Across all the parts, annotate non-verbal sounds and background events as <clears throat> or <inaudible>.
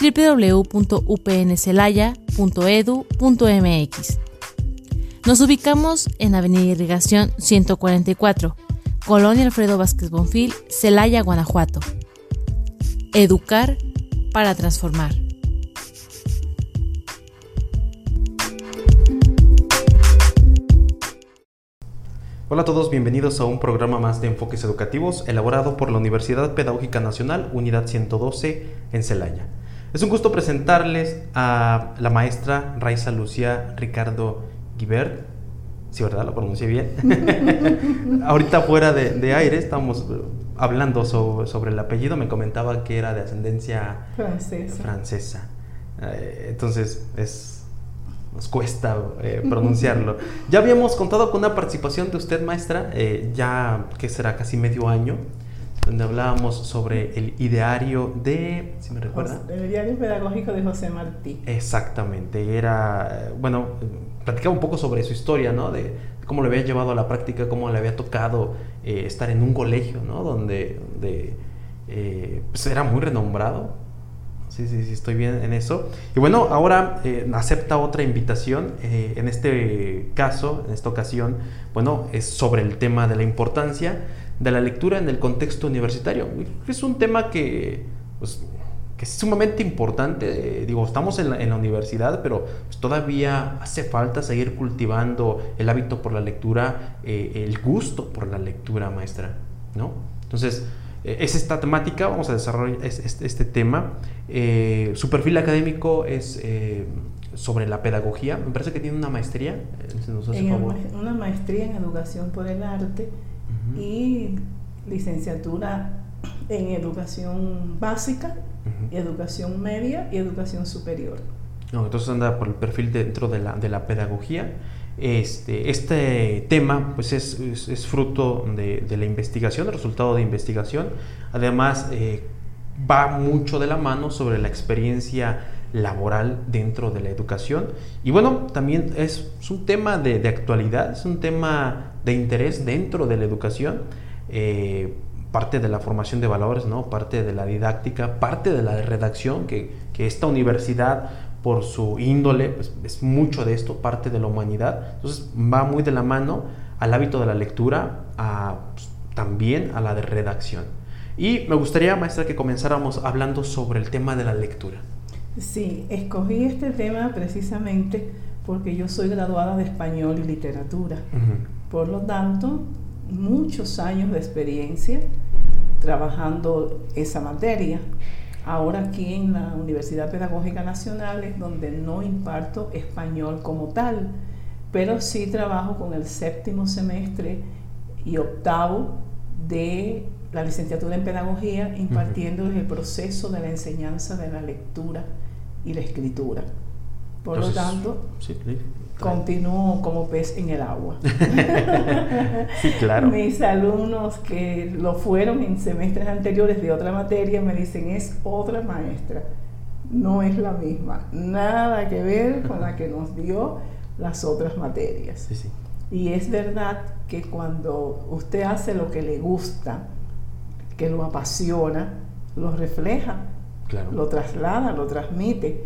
www.upncelaya.edu.mx. Nos ubicamos en Avenida Irrigación 144, Colonia Alfredo Vázquez Bonfil, Celaya, Guanajuato. Educar para transformar. Hola a todos, bienvenidos a un programa más de enfoques educativos elaborado por la Universidad Pedagógica Nacional, Unidad 112 en Celaya. Es un gusto presentarles a la maestra Raiza Lucía Ricardo Guibert. Sí, ¿verdad? Lo pronuncié bien. <laughs> Ahorita fuera de, aire estamos hablando sobre, el apellido. Me comentaba que era de ascendencia francesa. Eh, entonces, es nos cuesta eh, pronunciarlo. <laughs> Ya habíamos contado con una participación de usted, maestra, eh, ya que será casi medio año, donde hablábamos sobre el ideario de, si me recuerda. El ideario pedagógico de José Martí. Exactamente, era, bueno, platicaba un poco sobre su historia, ¿no? De, cómo le había llevado a la práctica, cómo le había tocado eh, estar en un colegio, ¿no? Donde, pues era muy renombrado Sí, sí, sí, estoy bien en eso. Y bueno, ahora eh, acepta otra invitación. Eh, en este caso, en esta ocasión, bueno, es sobre el tema de la importancia de la lectura en el contexto universitario. Es un tema que, pues, que es sumamente importante. digo, estamos en la, universidad, pero pues, todavía hace falta seguir cultivando el hábito por la lectura, eh, el gusto por la lectura, maestra, ¿no? Entonces, eh, es esta temática, vamos a desarrollar este, tema. Eh, su perfil académico es eh, sobre la pedagogía, me parece que tiene una maestría, Una maestría en educación por el arte y licenciatura en educación básica, educación media y educación superior. entonces anda por el perfil dentro de la, de la pedagogía. Este, este tema pues es, es, fruto de, de, la investigación, el resultado de investigación. Además, eh, va mucho de la mano sobre la experiencia laboral dentro de la educación. Y bueno, también es, un tema de, de, actualidad, es un tema de interés dentro de la educación. Eh, parte de la formación de valores, ¿no? parte de la didáctica, parte de la redacción que, que esta universidad por su índole, pues, es mucho de esto, parte de la humanidad. Entonces va muy de la mano al hábito de la lectura, a, pues, también a la de redacción. Y me gustaría, maestra, que comenzáramos hablando sobre el tema de la lectura. Sí, escogí este tema precisamente porque yo soy graduada de español y literatura. Por lo tanto, muchos años de experiencia trabajando esa materia. Ahora aquí en la Universidad Pedagógica Nacional es donde no imparto español como tal, pero sí trabajo con el séptimo semestre y octavo de la licenciatura en pedagogía impartiendo el proceso de la enseñanza de la lectura y la escritura. Por lo tanto, continúo como pez en el agua. <laughs> sí, claro. Mis alumnos que lo fueron en semestres anteriores de otra materia me dicen es otra maestra, no es la misma, nada que ver con la que nos dio las otras materias. Sí, sí. Y es verdad que cuando usted hace lo que le gusta, que lo apasiona, lo refleja, lo traslada, lo transmite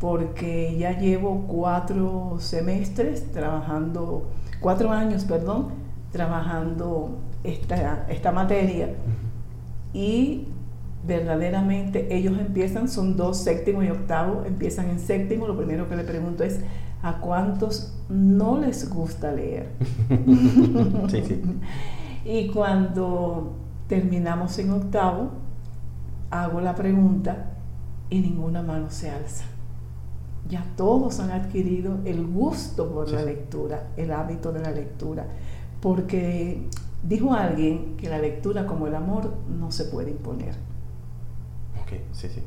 porque ya llevo cuatro semestres trabajando, cuatro años, perdón, trabajando esta, esta materia y verdaderamente ellos empiezan, son dos, séptimo y octavo, empiezan en séptimo, lo primero que le pregunto es, ¿a cuántos no les gusta leer? <laughs> sí, sí. <laughs> Y cuando terminamos en octavo, hago la pregunta y ninguna mano se alza ya todos han adquirido el gusto por la lectura, el hábito de la lectura, porque dijo alguien que la lectura como el amor no se puede imponer. Ok, sí, sí.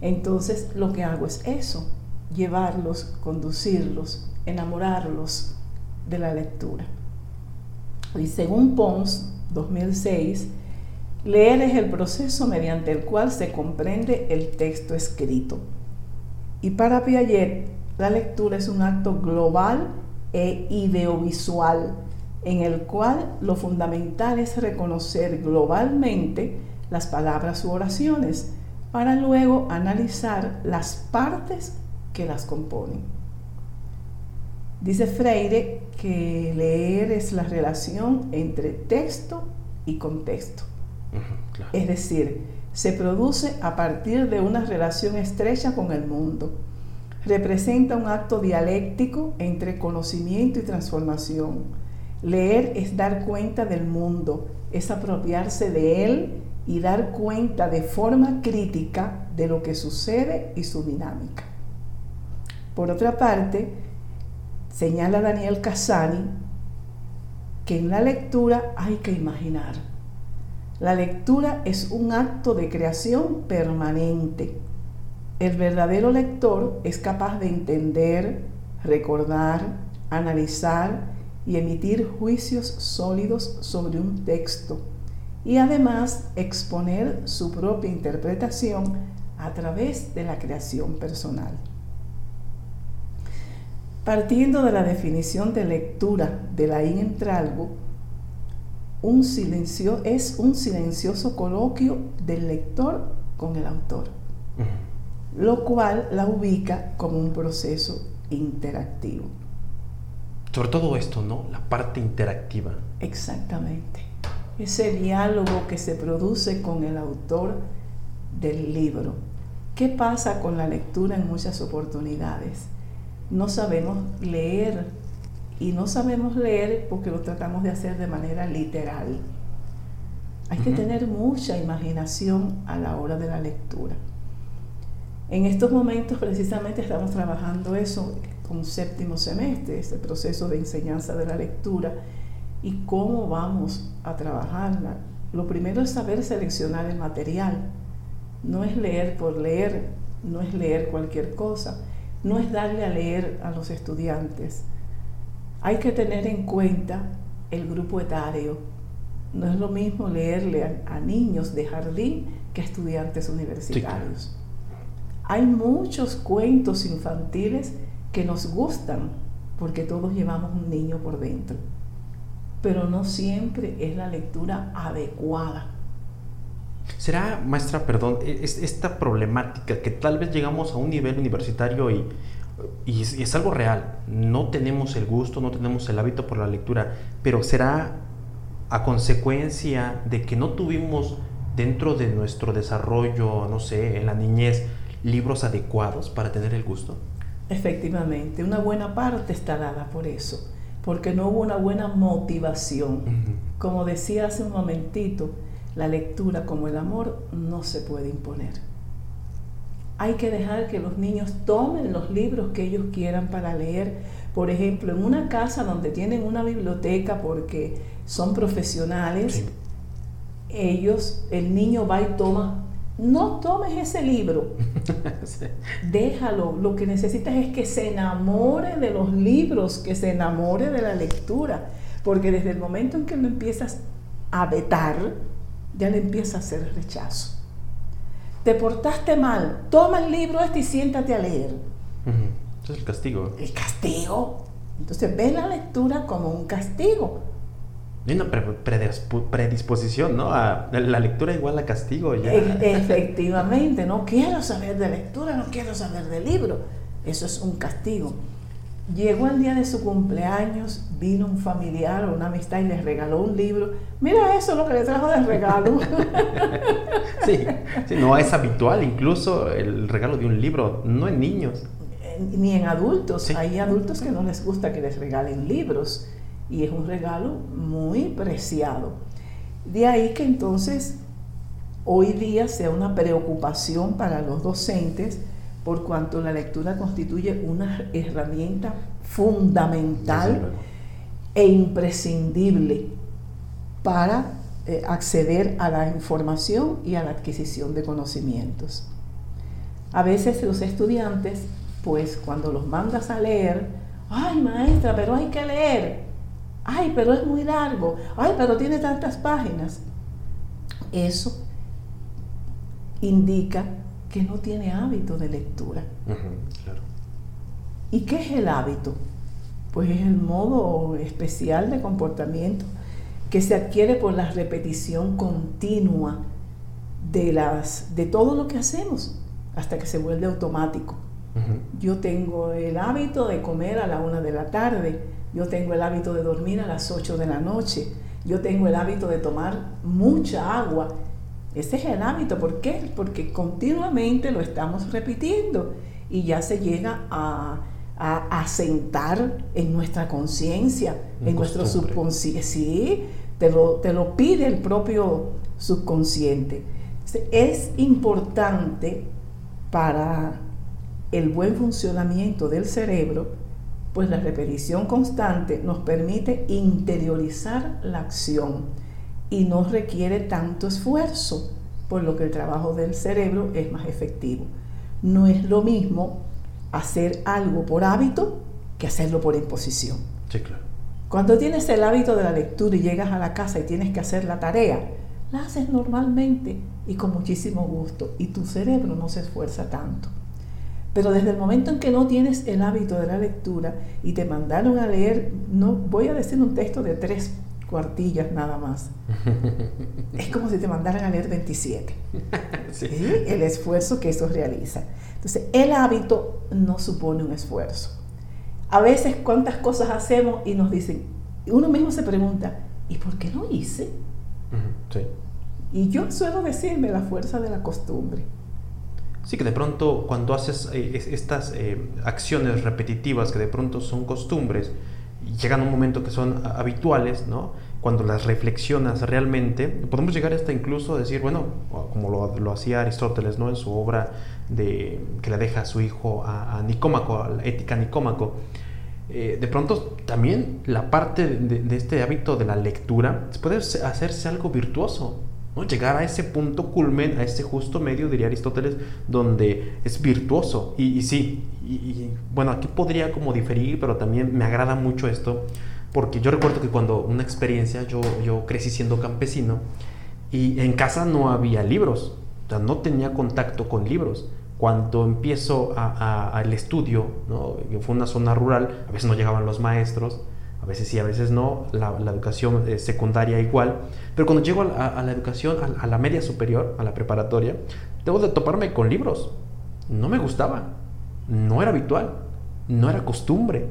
Entonces lo que hago es eso, llevarlos, conducirlos, enamorarlos de la lectura. Y según Pons, 2006, leer es el proceso mediante el cual se comprende el texto escrito. Y para Piaget, la lectura es un acto global e ideovisual en el cual lo fundamental es reconocer globalmente las palabras u oraciones para luego analizar las partes que las componen. Dice Freire que leer es la relación entre texto y contexto. Es decir, se produce a partir de una relación estrecha con el mundo. Representa un acto dialéctico entre conocimiento y transformación. Leer es dar cuenta del mundo, es apropiarse de él y dar cuenta de forma crítica de lo que sucede y su dinámica. Por otra parte, señala Daniel Casani que en la lectura hay que imaginar. La lectura es un acto de creación permanente. El verdadero lector es capaz de entender, recordar, analizar y emitir juicios sólidos sobre un texto y además exponer su propia interpretación a través de la creación personal. Partiendo de la definición de lectura de la Entralgo, un silencio, es un silencioso coloquio del lector con el autor, lo cual la ubica como un proceso interactivo. Sobre todo esto, ¿no? La parte interactiva. Exactamente. Ese diálogo que se produce con el autor del libro. ¿Qué pasa con la lectura en muchas oportunidades? no sabemos leer y no sabemos leer porque lo tratamos de hacer de manera literal. Hay que tener mucha imaginación a la hora de la lectura. En estos momentos precisamente estamos trabajando eso con séptimo semestre, este proceso de enseñanza de la lectura y cómo vamos a trabajarla. Lo primero es saber seleccionar el material. No es leer por leer, no es leer cualquier cosa no es darle a leer a los estudiantes. Hay que tener en cuenta el grupo etario. No es lo mismo leerle a, niños de jardín que a estudiantes universitarios. Hay muchos cuentos infantiles que nos gustan porque todos llevamos un niño por dentro, pero no siempre es la lectura adecuada ¿Será, maestra, perdón, e, esta problemática que tal vez llegamos a un nivel universitario y, y, es algo real? No tenemos el gusto, no tenemos el hábito por la lectura, pero será a consecuencia de que no tuvimos dentro de nuestro desarrollo, no sé, en la niñez, libros adecuados para tener el gusto? Efectivamente, una buena parte está dada por eso, porque no hubo una buena motivación. Como decía hace un momentito, la lectura como el amor no se puede imponer. Hay que dejar que los niños tomen los libros que ellos quieran para leer. Por ejemplo, en una casa donde tienen una biblioteca porque son profesionales, ellos, el niño va y toma no tomes ese libro. <laughs> Déjalo. Lo que necesitas es que se enamore de los libros, que se enamore de la lectura. Porque desde el momento en que lo empiezas a vetar, ya le empieza a hacer rechazo. Te portaste mal, toma el libro este y siéntate a leer. es el castigo. El castigo. Entonces ve la lectura como un castigo. Hay una predisposición, ¿no? A la lectura igual a castigo. Ya. Efectivamente, no quiero saber de lectura, no quiero saber de libro. Eso es un castigo. Llegó el día de su cumpleaños, vino un familiar o una amistad y le regaló un libro. Mira eso, lo que le trajo de regalo. <laughs> sí, no es habitual incluso el regalo de un libro, no en niños. Ni en adultos. Hay adultos que no les gusta que les regalen libros y es un regalo muy preciado. De ahí que entonces hoy día sea una preocupación para los docentes por cuanto la lectura constituye una herramienta fundamental e imprescindible para eh, acceder a la información y a la adquisición de conocimientos. A veces los estudiantes pues cuando los mandas a leer, ay maestra, pero hay que leer, ay, pero es muy largo, ay, pero tiene tantas páginas. Eso indica que no tiene hábito de lectura. ¿Y qué es el hábito? Pues es el modo especial de comportamiento que se adquiere por la repetición continua de, las, de todo lo que hacemos hasta que se vuelve automático. Yo tengo el hábito de comer a la una de la tarde, yo tengo el hábito de dormir a las 8 de la noche, yo tengo el hábito de tomar mucha agua. Ese es el hábito, ¿por qué? Porque continuamente lo estamos repitiendo y ya se llega a, a asentar en nuestra conciencia, en nuestro subconsciente. Sí, te lo, te lo pide el propio subconsciente. Es importante para el buen funcionamiento del cerebro, pues la repetición constante nos permite interiorizar la acción y no requiere tanto esfuerzo, por lo que el trabajo del cerebro es más efectivo. No es lo mismo hacer algo por hábito que hacerlo por imposición. Sí, claro. Cuando tienes el hábito de la lectura y llegas a la casa y tienes que hacer la tarea, la haces normalmente y con muchísimo gusto y tu cerebro no se esfuerza tanto. Pero desde el momento en que no tienes el hábito de la lectura y te mandaron a leer, no voy a decir un texto de tres cuartillas nada más. es como si te mandaran a leer 27. <laughs> El esfuerzo que eso realiza. Entonces, el hábito no supone un esfuerzo. A veces, ¿cuántas cosas hacemos y nos dicen, uno mismo se pregunta, ¿y por qué no hice? Y yo suelo decirme la fuerza de la costumbre. Sí, que de pronto cuando haces eh, estas eh, acciones repetitivas que de pronto son costumbres, llegan a un momento que son habituales, ¿no? Cuando las reflexionas realmente, podemos llegar hasta incluso a decir, bueno, como lo, hacía Aristóteles, ¿no? En su obra de, que le deja a su hijo a, Nicómaco, a la ética Nicómaco, eh, de pronto también la parte de, este hábito de la lectura puede hacerse algo virtuoso. Llegar a ese punto culmen, a ese justo medio, diría Aristóteles, donde es virtuoso. Y, sí, bueno, aquí podría como diferir, pero también me agrada mucho esto, porque yo recuerdo que cuando una experiencia, yo, yo crecí siendo campesino y en casa no había libros, o sea, no tenía contacto con libros. Cuando empiezo al estudio, ¿no? fue una zona rural, a veces no llegaban los maestros, a veces sí, a veces no, la, educación eh, secundaria igual, pero cuando llego a, la educación, a, la media superior, a la preparatoria, tengo de toparme con libros. No me gustaba, no era habitual, no era costumbre.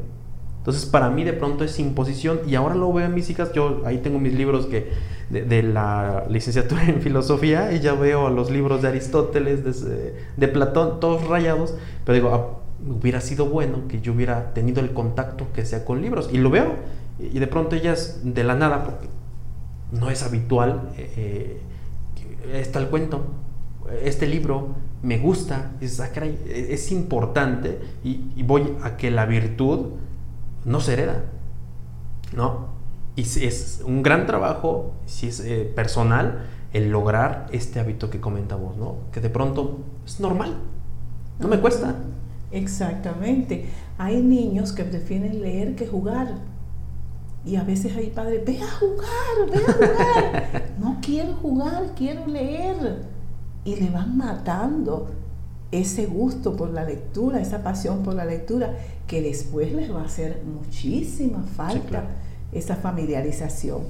Entonces para mí de pronto es imposición. Y ahora lo veo en mis hijas, yo ahí tengo mis libros que de, la licenciatura en filosofía y ya veo los libros de Aristóteles, de, de Platón, todos rayados, pero digo, hubiera sido bueno que yo hubiera tenido el contacto que sea con libros. Y lo veo. Y de pronto ellas, de la nada, porque no es habitual, eh, eh, está el cuento, este libro me gusta, es, ah, es importante y, voy a que la virtud no se hereda, ¿no? Y es un gran trabajo, si es eh, personal, el lograr este hábito que comentamos, ¿no? Que de pronto es normal, no me cuesta. Exactamente. Hay niños que prefieren leer que jugar. Y a veces hay padres, ve a jugar, ve a jugar. <laughs> no quiero jugar, quiero leer. Y le van matando ese gusto por la lectura, esa pasión por la lectura, que después les va a hacer muchísima falta esa familiarización.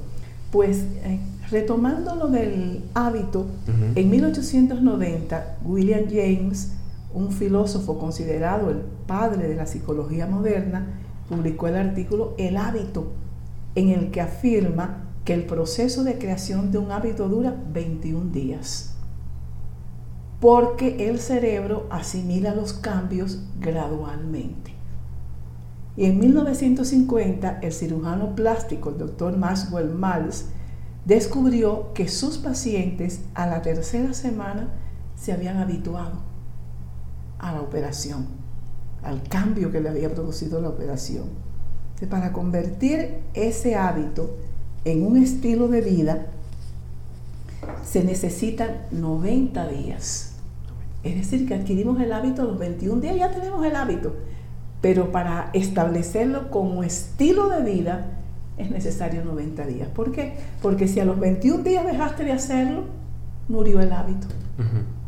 Pues eh, retomando lo del hábito, en 1890 William James un filósofo considerado el padre de la psicología moderna, publicó el artículo El hábito, en el que afirma que el proceso de creación de un hábito dura 21 días, porque el cerebro asimila los cambios gradualmente. Y en 1950, el cirujano plástico, el doctor Maxwell Maltz, descubrió que sus pacientes a la tercera semana se habían habituado a la operación, al cambio que le había producido la operación. para convertir ese hábito en un estilo de vida, se necesitan 90 días. Es decir, que adquirimos el hábito a los 21 días, ya tenemos el hábito. Pero para establecerlo como estilo de vida es necesario 90 días. ¿Por qué? Porque si a los 21 días dejaste de hacerlo, murió el hábito.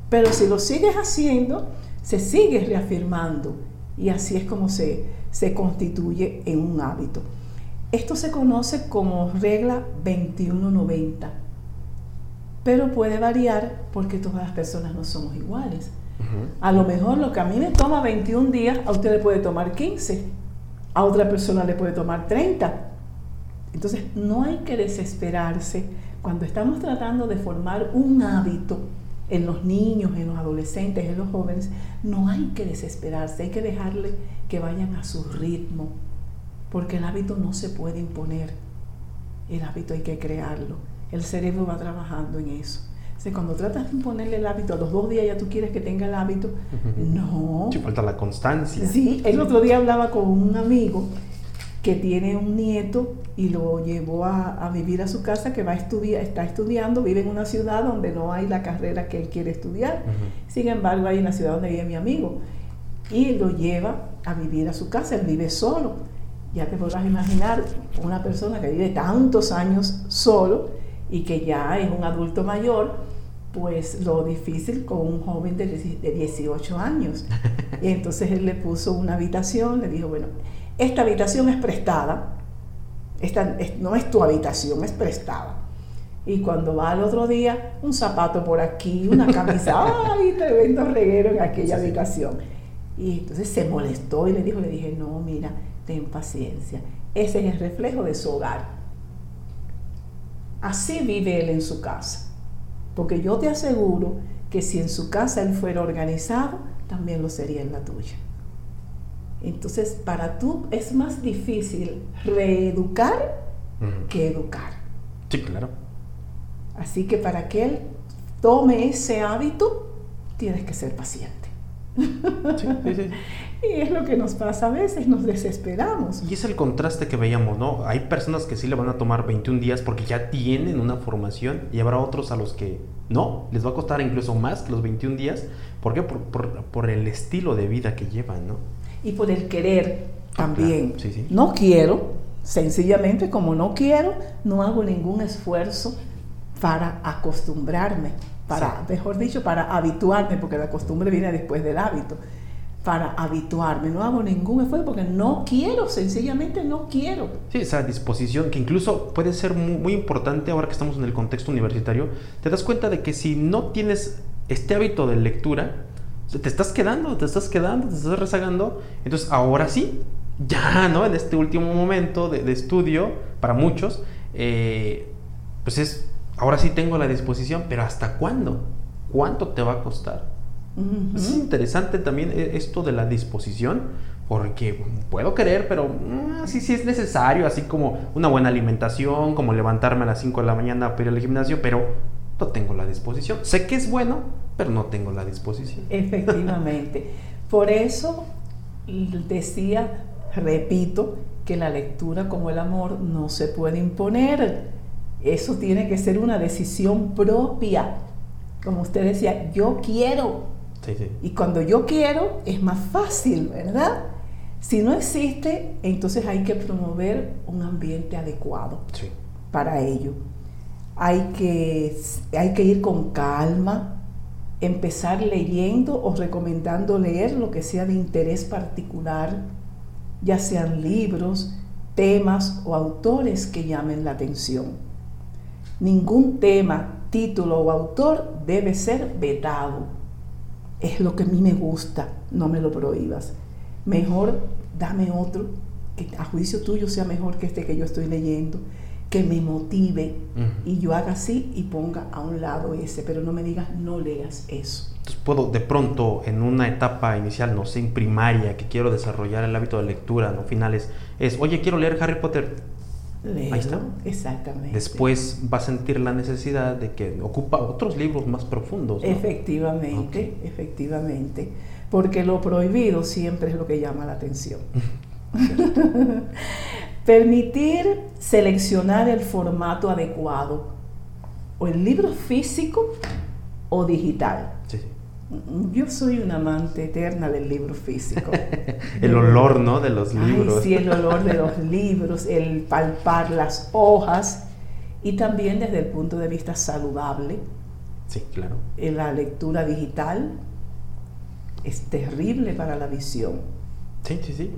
Pero si lo sigues haciendo, se sigue reafirmando y así es como se, se constituye en un hábito. Esto se conoce como regla 2190, pero puede variar porque todas las personas no somos iguales. A lo mejor lo que a mí me toma 21 días, a usted le puede tomar 15, a otra persona le puede tomar 30. Entonces no hay que desesperarse cuando estamos tratando de formar un hábito en los niños, en los adolescentes, en los jóvenes, no hay que desesperarse, hay que dejarle que vayan a su ritmo, porque el hábito no se puede imponer, el hábito hay que crearlo, el cerebro va trabajando en eso. Cuando tratas de imponerle el hábito, a los dos días ya tú quieres que tenga el hábito, no. Sí, falta la constancia. Sí, el otro día hablaba con un amigo que tiene un nieto y lo llevó a, vivir a su casa, que va a estudiar, está estudiando, vive en una ciudad donde no hay la carrera que él quiere estudiar. Sin embargo, hay en la ciudad donde vive mi amigo. Y lo lleva a vivir a su casa, él vive solo. Ya te podrás imaginar una persona que vive tantos años solo y que ya es un adulto mayor, pues lo difícil con un joven de 18 años. <laughs> Y entonces él le puso una habitación, le dijo, bueno, esta habitación es prestada, esta no es tu habitación, es prestada. Y cuando va al otro día, un zapato por aquí, una camisa, <laughs> ¡ay! Tremendo reguero en aquella habitación. Y entonces se molestó y le dijo, le dije, no, mira, ten paciencia. Ese es el reflejo de su hogar. Así vive él en su casa. Porque yo te aseguro que si en su casa él fuera organizado, también lo sería en la tuya. Entonces, para tú es más difícil reeducar que educar. Sí, claro. Así que para que él tome ese hábito, tienes que ser paciente. Sí, sí, sí. <laughs> y es lo que nos pasa a veces, nos desesperamos. Y es el contraste que veíamos, ¿no? Hay personas que sí le van a tomar 21 días porque ya tienen una formación y habrá otros a los que no, les va a costar incluso más que los 21 días. ¿Por qué? Por, por el estilo de vida que llevan, ¿no? Y por el querer también. No quiero, sencillamente como no quiero, no hago ningún esfuerzo para acostumbrarme, para, mejor dicho, para habituarme, porque la costumbre viene después del hábito, para habituarme, no hago ningún esfuerzo porque no quiero, sencillamente no quiero. Sí, esa disposición que incluso puede ser muy, muy importante ahora que estamos en el contexto universitario, te das cuenta de que si no tienes este hábito de lectura, te estás quedando, te estás quedando, te estás rezagando. Entonces, ahora sí, ya, ¿no? En este último momento de, estudio, para muchos, eh, pues es, ahora sí tengo la disposición, pero ¿hasta cuándo? ¿Cuánto te va a costar? Es interesante también eh, esto de la disposición, porque puedo querer, pero mm, sí, sí es necesario, así como una buena alimentación, como levantarme a las 5 de la mañana para ir al gimnasio, pero no tengo la disposición. Sé que es bueno, pero no tengo la disposición. Efectivamente. Por eso decía, repito, que la lectura como el amor no se puede imponer. Eso tiene que ser una decisión propia. Como usted decía, yo quiero. Y cuando yo quiero es más fácil, ¿verdad? Si no existe, entonces hay que promover un ambiente adecuado para ello. Hay que, hay que ir con calma, empezar leyendo o recomendando leer lo que sea de interés particular, ya sean libros, temas o autores que llamen la atención. Ningún tema, título o autor debe ser vetado. Es lo que a mí me gusta, no me lo prohíbas. Mejor dame otro que a juicio tuyo sea mejor que este que yo estoy leyendo que me motive y yo haga así y ponga a un lado ese, pero no me digas no leas eso. Entonces puedo de pronto en una etapa inicial, no sé, en primaria, que quiero desarrollar el hábito de lectura, no finales, es, oye, quiero leer Harry Potter. Ahí está. Exactamente. Después va a sentir la necesidad de que ocupa otros libros más profundos. Efectivamente, efectivamente. Porque lo prohibido siempre es lo que llama la atención. <laughs> Permitir seleccionar el formato adecuado, o el libro físico o digital. Yo soy una amante eterna del libro físico. <laughs> el olor, ¿no? De los libros. Ay, sí, el olor de los libros, el palpar las hojas y también desde el punto de vista saludable. Sí, claro. La lectura digital es terrible para la visión. Sí, sí, sí.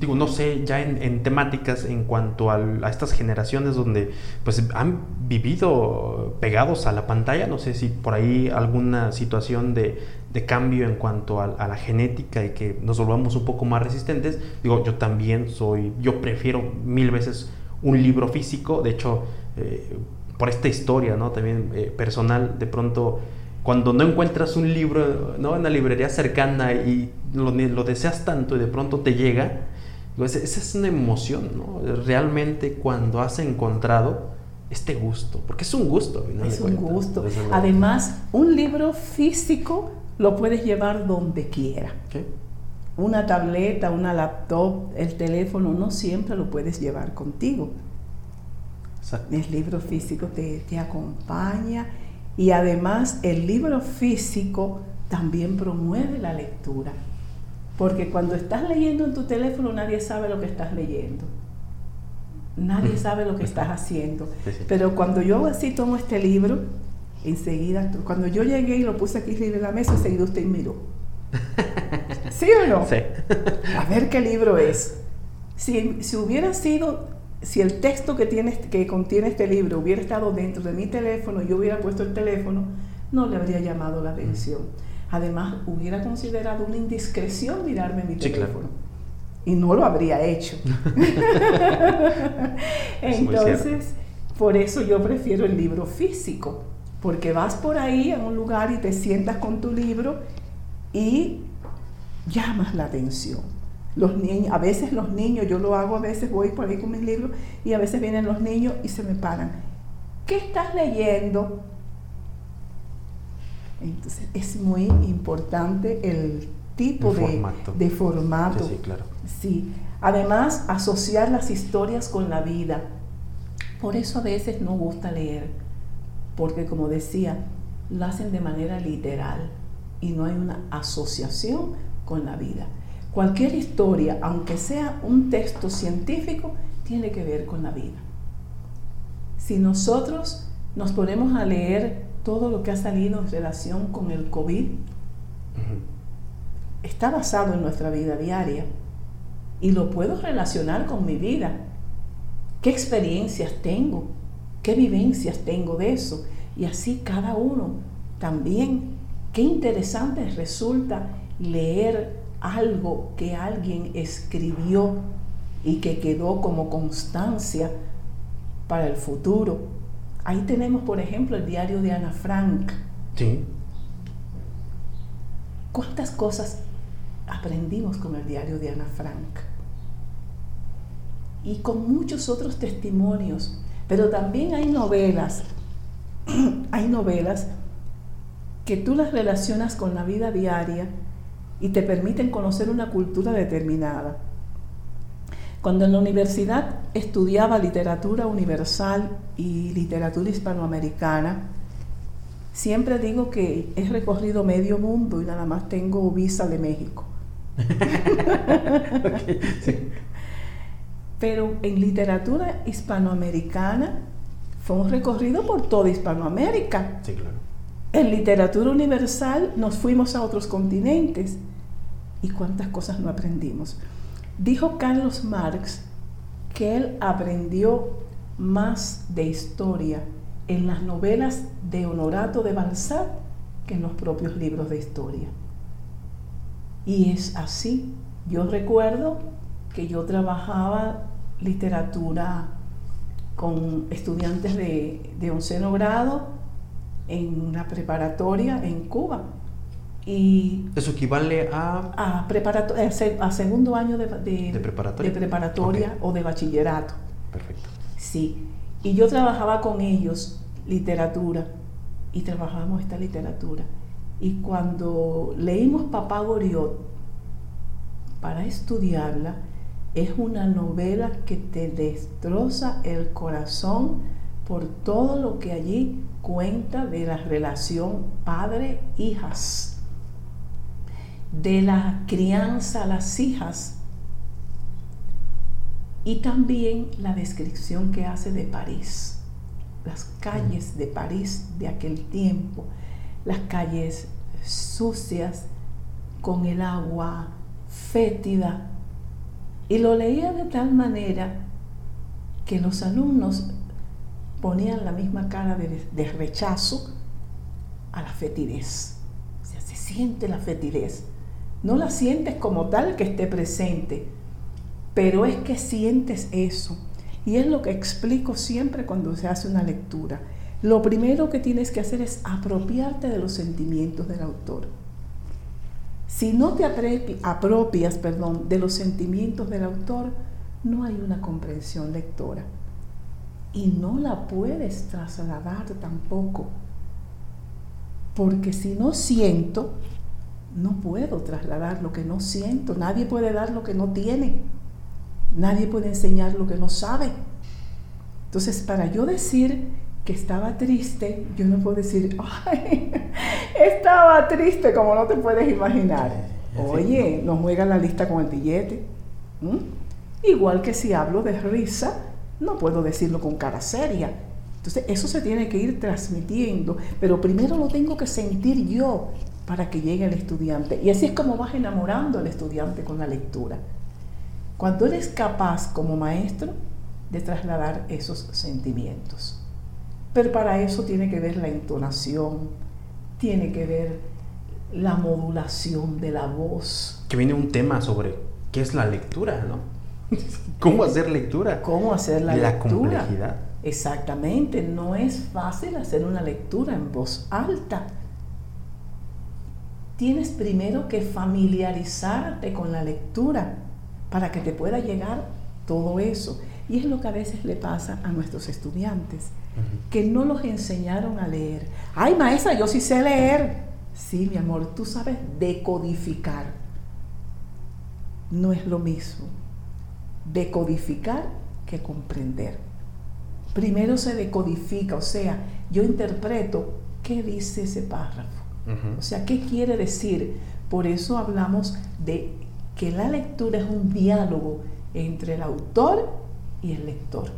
Digo, no sé, ya en, temáticas en cuanto a, estas generaciones donde pues han vivido pegados a la pantalla, no sé si por ahí alguna situación de, cambio en cuanto a, la genética y que nos volvamos un poco más resistentes. Digo, yo también soy, yo prefiero mil veces un libro físico, de hecho, eh, por esta historia, ¿no? También eh, personal, de pronto cuando no encuentras un libro ¿no? en la librería cercana y lo, lo deseas tanto y de pronto te llega, esa es una emoción, ¿no? Realmente cuando has encontrado este gusto, porque es un gusto. Es un gusto. Además, un libro físico lo puedes llevar donde quiera. Una tableta, una laptop, el teléfono, no siempre lo puedes llevar contigo. El libro físico te, te acompaña y además el libro físico también promueve la lectura. Porque cuando estás leyendo en tu teléfono nadie sabe lo que estás leyendo. Nadie sabe lo que estás haciendo. Pero cuando yo así tomo este libro, enseguida, cuando yo llegué y lo puse aquí en la mesa, enseguida usted miró. <laughs> ¿Sí o no? Sí. A ver qué libro es. Si, si hubiera sido si el texto que, tiene, que contiene este libro hubiera estado dentro de mi teléfono y yo hubiera puesto el teléfono, no le habría llamado la atención. Además, hubiera considerado una indiscreción mirarme mi teléfono. Y no lo habría hecho. <laughs> Entonces, por eso yo prefiero el libro físico, porque vas por ahí en un lugar y te sientas con tu libro y llamas la atención. Los niños, a veces los niños, yo lo hago, a veces voy por ahí con mis libros y a veces vienen los niños y se me paran. ¿Qué estás leyendo? Entonces es muy importante el tipo de, formato. De formato. Sí, claro. Sí. Además, asociar las historias con la vida. Por eso a veces no gusta leer, porque como decía, lo hacen de manera literal y no hay una asociación con la vida. Cualquier historia, aunque sea un texto científico, tiene que ver con la vida. Si nosotros nos ponemos a leer todo lo que ha salido en relación con el COVID, está basado en nuestra vida diaria y lo puedo relacionar con mi vida. ¿Qué experiencias tengo? ¿Qué vivencias tengo de eso? Y así cada uno también. Qué interesante resulta leer algo que alguien escribió y que quedó como constancia para el futuro. Ahí tenemos, por ejemplo, el diario de Ana Frank. Sí. ¿Cuántas cosas aprendimos con el diario de Ana Frank? Y con muchos otros testimonios. Pero también hay novelas, <clears throat> hay novelas que tú las relacionas con la vida diaria y te permiten conocer una cultura determinada. Cuando en la universidad estudiaba literatura universal y literatura hispanoamericana, siempre digo que he recorrido medio mundo y nada más tengo visa de México. <laughs> Pero en literatura hispanoamericana fue un recorrido por toda Hispanoamérica. Sí, claro. En literatura universal nos fuimos a otros continentes y cuántas cosas no aprendimos. Dijo Carlos Marx que él aprendió más de historia en las novelas de Honorato de Balzac que en los propios libros de historia. Y es así. Yo recuerdo que yo trabajaba literatura con estudiantes de, de onceno grado en la preparatoria en Cuba. Y ¿Eso equivale a...? A, a segundo año de, de, preparatoria, de preparatoria o de bachillerato. Perfecto. Sí. Y yo trabajaba con ellos literatura y trabajábamos esta literatura. Y cuando leímos Papá Goriot para estudiarla, es una novela que te destroza el corazón por todo lo que allí cuenta de la relación padre-hijas. De la crianza a las hijas y también la descripción que hace de París, las calles de París de aquel tiempo, las calles sucias, con el agua fétida. Y lo leía de tal manera que los alumnos ponían la misma cara de, rechazo a la fetidez. O sea, se siente la fetidez. No la sientes como tal que esté presente, pero es que sientes eso. Y es lo que explico siempre cuando se hace una lectura. Lo primero que tienes que hacer es apropiarte de los sentimientos del autor. Si no te apropias perdón, de los sentimientos del autor, no hay una comprensión lectora. Y no la puedes trasladar tampoco. Porque si no siento, no puedo trasladar lo que no siento. Nadie puede dar lo que no tiene. Nadie puede enseñar lo que no sabe. Entonces, para yo decir que estaba triste, yo no puedo decir, <laughs> ay, estaba triste como no te puedes imaginar. Oye, no juega la lista con el billete. Igual que si hablo de risa, no puedo decirlo con cara seria. Entonces, eso se tiene que ir transmitiendo, pero primero lo tengo que sentir yo para que llegue el estudiante. Y así es como vas enamorando al estudiante con la lectura. Cuando eres capaz como maestro de trasladar esos sentimientos. Pero para eso tiene que ver la entonación, tiene que ver la modulación de la voz. Que viene un tema sobre qué es la lectura, ¿no? <laughs> ¿Cómo hacer lectura? ¿Cómo hacer la, la lectura? complejidad. Exactamente, no es fácil hacer una lectura en voz alta. Tienes primero que familiarizarte con la lectura para que te pueda llegar todo eso. Y es lo que a veces le pasa a nuestros estudiantes que no los enseñaron a leer. Ay, maestra, yo sí sé leer. Sí, mi amor, tú sabes decodificar. No es lo mismo decodificar que comprender. Primero se decodifica, o sea, yo interpreto qué dice ese párrafo. O sea, qué quiere decir. Por eso hablamos de que la lectura es un diálogo entre el autor y el lector.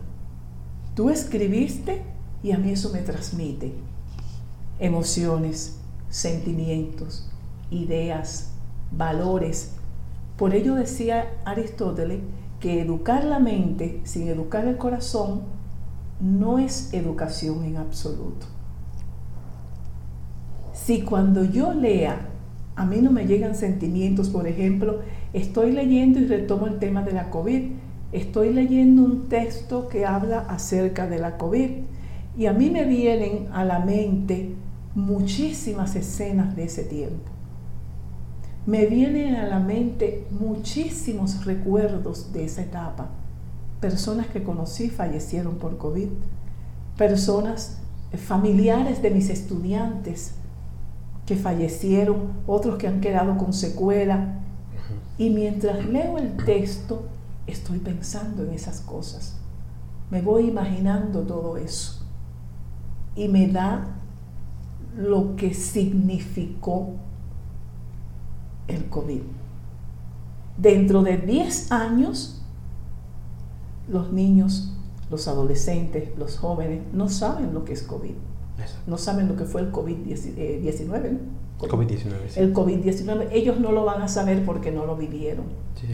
Tú escribiste y a mí eso me transmite emociones, sentimientos, ideas, valores. Por ello decía Aristóteles que educar la mente sin educar el corazón no es educación en absoluto. Si cuando yo lea a mí no me llegan sentimientos, por ejemplo, estoy leyendo y retomo el tema de la COVID, estoy leyendo un texto que habla acerca de la COVID y a mí me vienen a la mente muchísimas escenas de ese tiempo. Me vienen a la mente muchísimos recuerdos de esa etapa. Personas que conocí fallecieron por COVID. Personas eh, familiares de mis estudiantes que fallecieron, otros que han quedado con secuela. Y mientras leo el texto, estoy pensando en esas cosas. Me voy imaginando todo eso. Y me da lo que significó el COVID. Dentro de 10 años, los niños, los adolescentes, los jóvenes no saben lo que es COVID. No saben lo que fue el COVID-19. Eh, COVID-19. El COVID-19. Ellos no lo van a saber porque no lo vivieron. Sí.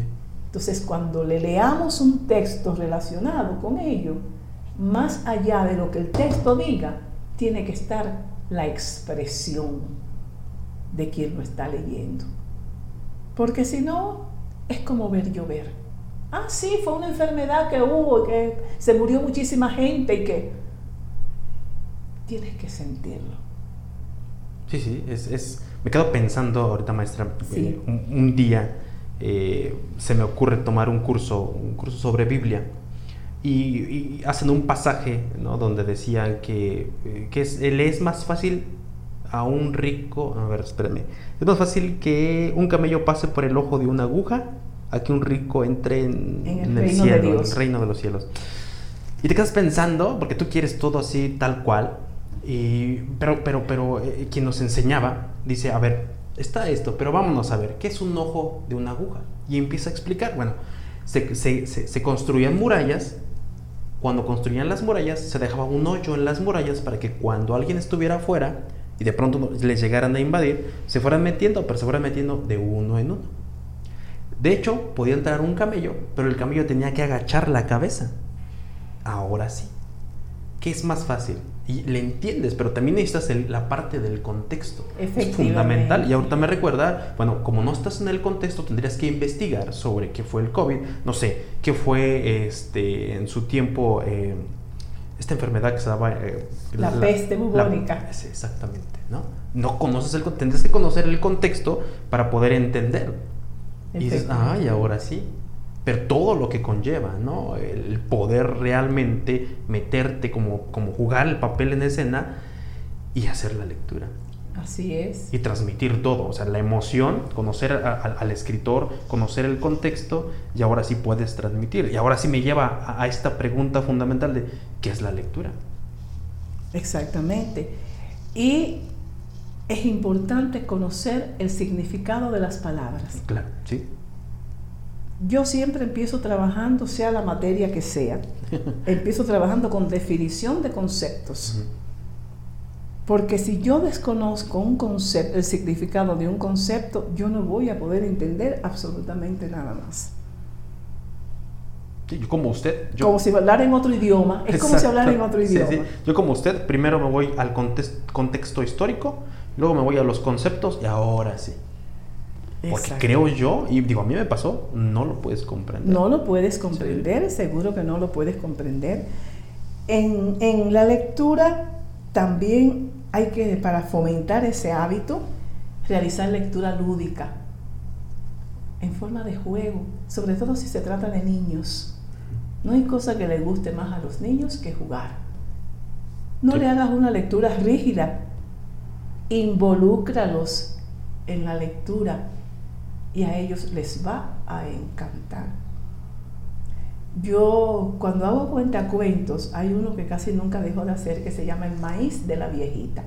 Entonces, cuando le leamos un texto relacionado con ello, más allá de lo que el texto diga, tiene que estar la expresión de quien lo está leyendo. Porque si no, es como ver llover. Ah, sí, fue una enfermedad que hubo, que se murió muchísima gente y que tienes que sentirlo. Sí, sí, es, me quedo pensando ahorita, maestra, eh, un, día eh, se me ocurre tomar un curso, un curso sobre Biblia. Y, hacen un pasaje donde decían que, eh, que es, le es más fácil a un rico, a ver, espérame, es más fácil que un camello pase por el ojo de una aguja a que un rico entre en, el, cielo, en el reino de los cielos. Y te quedas pensando, porque tú quieres todo así, tal cual, pero, pero, pero eh, quien nos enseñaba dice, a ver, está esto, pero vámonos a ver, ¿qué es un ojo de una aguja? Y empieza a explicar, bueno, se, se, se, construían murallas, cuando construían las murallas se dejaba un hoyo en las murallas para que cuando alguien estuviera afuera y de pronto les llegaran a invadir, se fueran metiendo, pero se fueran metiendo de uno en uno. De hecho, podía entrar un camello, pero el camello tenía que agachar la cabeza. Ahora sí. ¿Qué es más fácil? Y le entiendes, pero también necesitas la parte del contexto. Es fundamental. Y ahorita me recuerda, bueno, como no estás en el contexto, tendrías que investigar sobre qué fue el COVID, no sé, qué fue este en su tiempo eh, esta enfermedad que se daba... Eh, la, peste bubónica. exactamente, ¿no? No conoces el tendrías que conocer el contexto para poder entender. Y dices, ay, ahora sí pero todo lo que conlleva, ¿no? El poder realmente meterte como, como jugar el papel en escena y hacer la lectura. Así es. Y transmitir todo, o sea, la emoción, conocer al escritor, conocer el contexto y ahora sí puedes transmitir. Y ahora sí me lleva a, a esta pregunta fundamental de ¿qué es la lectura? Exactamente. Y es importante conocer el significado de las palabras. Claro, sí yo siempre empiezo trabajando, sea la materia que sea, <laughs> empiezo trabajando con definición de conceptos. Porque si yo desconozco un concepto, el significado de un concepto, yo no voy a poder entender absolutamente nada más. yo como usted. como si hablara en otro idioma. Es como si hablara en otro idioma. Yo como usted, primero me voy al contexto histórico, luego me voy a los conceptos y ahora sí. Porque creo yo, y digo, a mí me pasó, no lo puedes comprender. No lo puedes comprender, seguro que no lo puedes comprender. En, en, la lectura también hay que, para fomentar ese hábito, realizar lectura lúdica, en forma de juego, sobre todo si se trata de niños. No hay cosa que le guste más a los niños que jugar. No le hagas una lectura rígida, involúcralos en la lectura y a ellos les va a encantar. Yo cuando hago cuentacuentos, hay uno que casi nunca dejo de hacer que se llama El maíz de la viejita.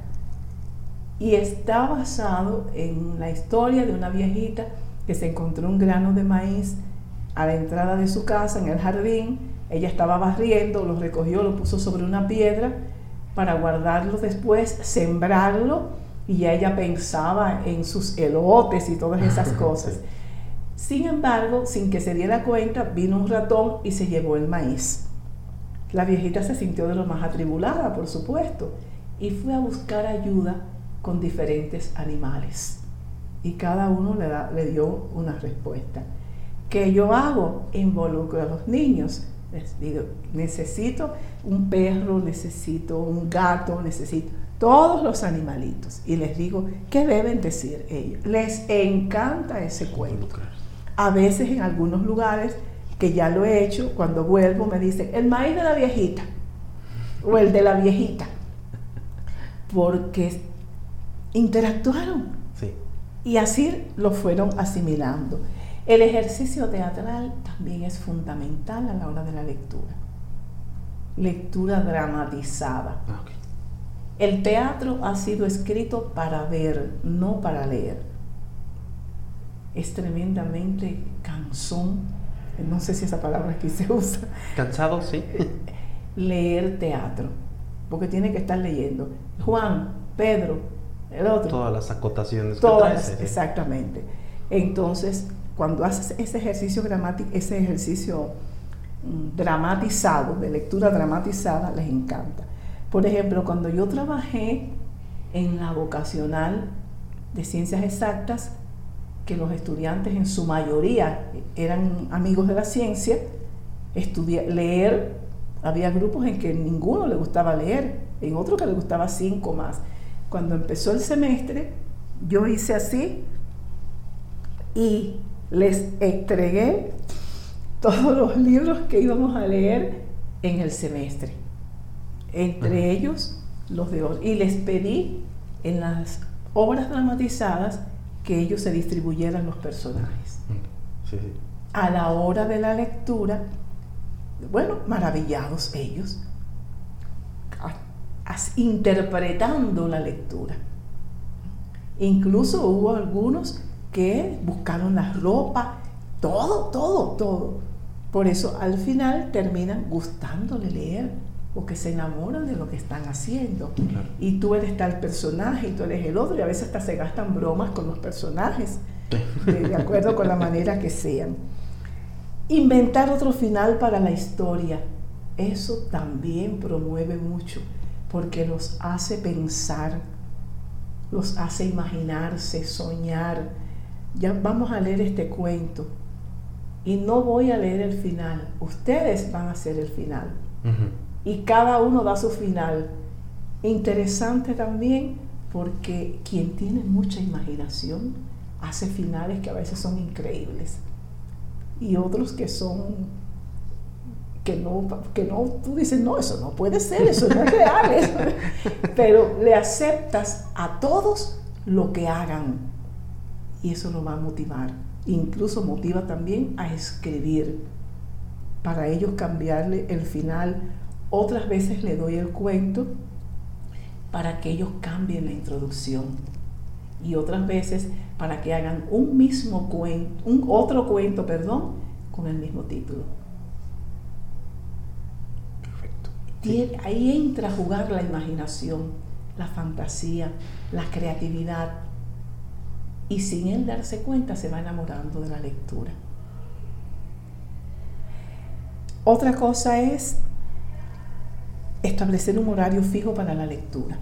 Y está basado en la historia de una viejita que se encontró un grano de maíz a la entrada de su casa en el jardín. Ella estaba barriendo, lo recogió, lo puso sobre una piedra para guardarlo después, sembrarlo y ella pensaba en sus elotes y todas esas <laughs> cosas. Sin embargo, sin que se diera cuenta, vino un ratón y se llevó el maíz. La viejita se sintió de lo más atribulada, por supuesto, y fue a buscar ayuda con diferentes animales. Y cada uno le, le dio una respuesta. ¿Qué yo hago? Involucro a los niños. Les digo, necesito un perro, necesito un gato, necesito todos los animalitos y les digo qué deben decir ellos. Les encanta ese cuento. A veces en algunos lugares que ya lo he hecho, cuando vuelvo me dicen el maíz de la viejita o el de la viejita, <laughs> porque interactuaron y así lo fueron asimilando. El ejercicio teatral también es fundamental a la hora de la lectura. Lectura dramatizada. El teatro ha sido escrito para ver, no para leer. Es tremendamente cansón, no sé si esa palabra aquí se usa. Cansado, sí. <laughs> leer teatro, porque tiene que estar leyendo. Juan, Pedro, el otro. Todas las acotaciones. Todas, exactamente. Entonces, cuando haces ese ejercicio gramático, ese ejercicio mm, dramatizado, de lectura dramatizada, les encanta. Por ejemplo, cuando yo trabajé en la vocacional de ciencias exactas, que los estudiantes en su mayoría eran amigos de la ciencia, leer, había grupos en que ninguno le gustaba leer, en otros que le gustaba cinco más. Cuando empezó el semestre, yo hice así y les entregué todos los libros que íbamos a leer en el semestre entre ellos los de hoy. Y les pedí en las obras dramatizadas que ellos se distribuyeran los personajes. A la hora de la lectura, bueno, maravillados ellos, interpretando la lectura. Incluso hubo algunos que buscaron la ropa, todo, todo, todo. Por eso al final terminan gustándole leer, porque se enamoran de lo que están haciendo. Y tú eres tal personaje y tú eres el otro, y a veces hasta se gastan bromas con los personajes, de, acuerdo con la manera que sean. Inventar otro final para la historia, eso también promueve mucho, porque los hace pensar, los hace imaginarse, soñar. Ya vamos a leer este cuento y no voy a leer el final, ustedes van a hacer el final. Y cada uno da su final. Interesante también porque quien tiene mucha imaginación hace finales que a veces son increíbles y otros que son que no, que no, tú dices, no, eso no puede ser, eso no es real, <laughs> pero le aceptas a todos lo que hagan y eso lo va a motivar incluso motiva también a escribir, para ellos cambiarle el final. Otras veces le doy el cuento para que ellos cambien la introducción y otras veces para que hagan un mismo cuento, un otro cuento, perdón, con el mismo título. Perfecto. Ahí entra a jugar la imaginación, la fantasía, la creatividad, y sin él darse cuenta se va enamorando de la lectura. Otra cosa es establecer un horario fijo para la lectura.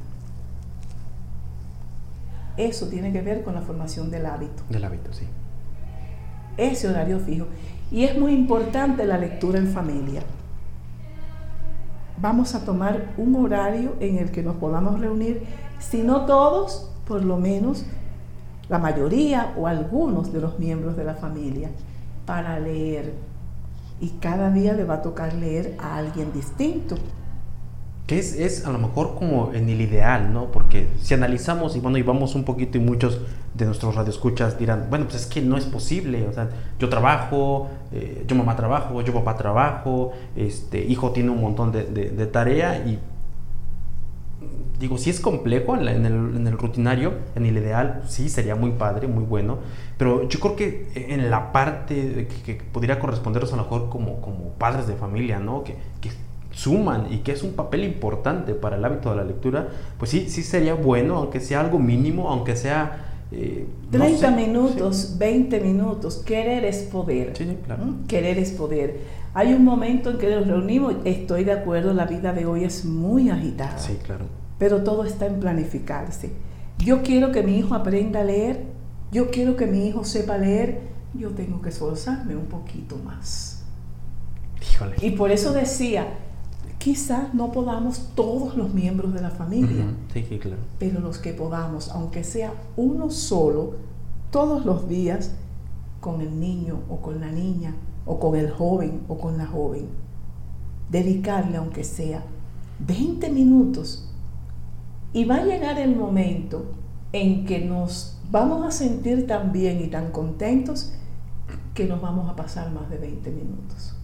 Eso tiene que ver con la formación del hábito. Del hábito, sí. Ese horario fijo. Y es muy importante la lectura en familia. Vamos a tomar un horario en el que nos podamos reunir, si no todos, por lo menos la mayoría o algunos de los miembros de la familia, para leer. Y cada día le va a tocar leer a alguien distinto. Que es, es a lo mejor como en el ideal, ¿no? Porque si analizamos y bueno, y vamos un poquito y muchos de nuestros radioescuchas dirán, bueno, pues es que no es posible, o sea, yo trabajo, eh, yo mamá trabajo, yo papá trabajo, este, hijo tiene un montón de, de tarea y digo, si es complejo en, el, rutinario, en el ideal, sí, sería muy padre, muy bueno, pero yo creo que en la parte que, podría correspondernos a lo mejor como, como padres de familia, ¿no? Que, suman y que es un papel importante para el hábito de la lectura, pues sí, sí sería bueno, aunque sea algo mínimo, aunque sea... 30 eh, minutos, 20 minutos, querer es poder. Sí, claro. ¿Mm? Querer es poder. Hay un momento en que nos reunimos, estoy de acuerdo, la vida de hoy es muy agitada. Sí, claro pero todo está en planificarse. Yo quiero que mi hijo aprenda a leer, yo quiero que mi hijo sepa leer, yo tengo que esforzarme un poquito más. Híjole. Y por eso decía, quizás no podamos todos los miembros de la familia, sí, sí, claro. pero los que podamos, aunque sea uno solo, todos los días, con el niño o con la niña, o con el joven o con la joven, dedicarle aunque sea 20 minutos y va a llegar el momento en que nos vamos a sentir tan bien y tan contentos que nos vamos a pasar más de 20 minutos.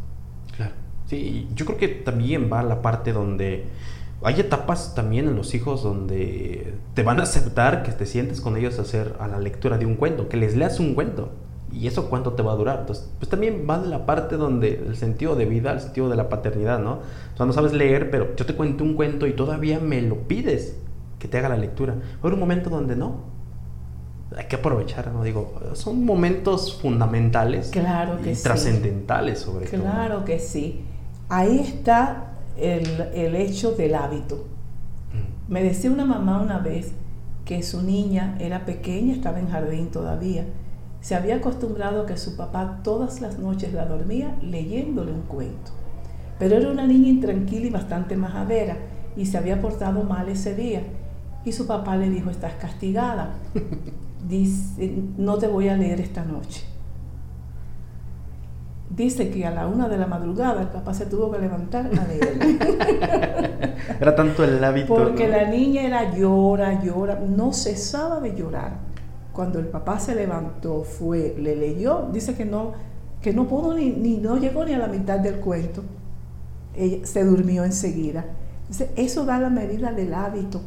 Claro. Sí, yo creo que también va la parte donde hay etapas también en los hijos donde te van a aceptar que te sientes con ellos a hacer a la lectura de un cuento, que les leas un cuento. ¿Y eso cuánto te va a durar? Entonces, pues también va de la parte donde el sentido de vida, el sentido de la paternidad, ¿no? O sea, no sabes leer, pero yo te cuento un cuento y todavía me lo pides que te haga la lectura. Va un momento donde no. Hay que aprovechar, ¿no? Digo, son momentos fundamentales claro que y trascendentales sobre todo. Claro que sí. Ahí está el, hecho del hábito. Mm. Me decía una mamá una vez que su niña era pequeña, estaba en jardín todavía. Se había acostumbrado a que su papá todas las noches la dormía leyéndole un cuento. Pero era una niña intranquila y bastante majadera y se había portado mal ese día. Y su papá le dijo, estás castigada. <laughs> Dice, no te voy a leer esta noche. Dice que a la una de la madrugada el papá se tuvo que levantar a leer. <laughs> era tanto el hábito. Porque la niña era llora, llora, no cesaba de llorar. Cuando el papá se levantó, fue, le leyó, dice que no, que no pudo ni, ni no llegó ni a la mitad del cuento. Ella se durmió enseguida. eso da la medida del hábito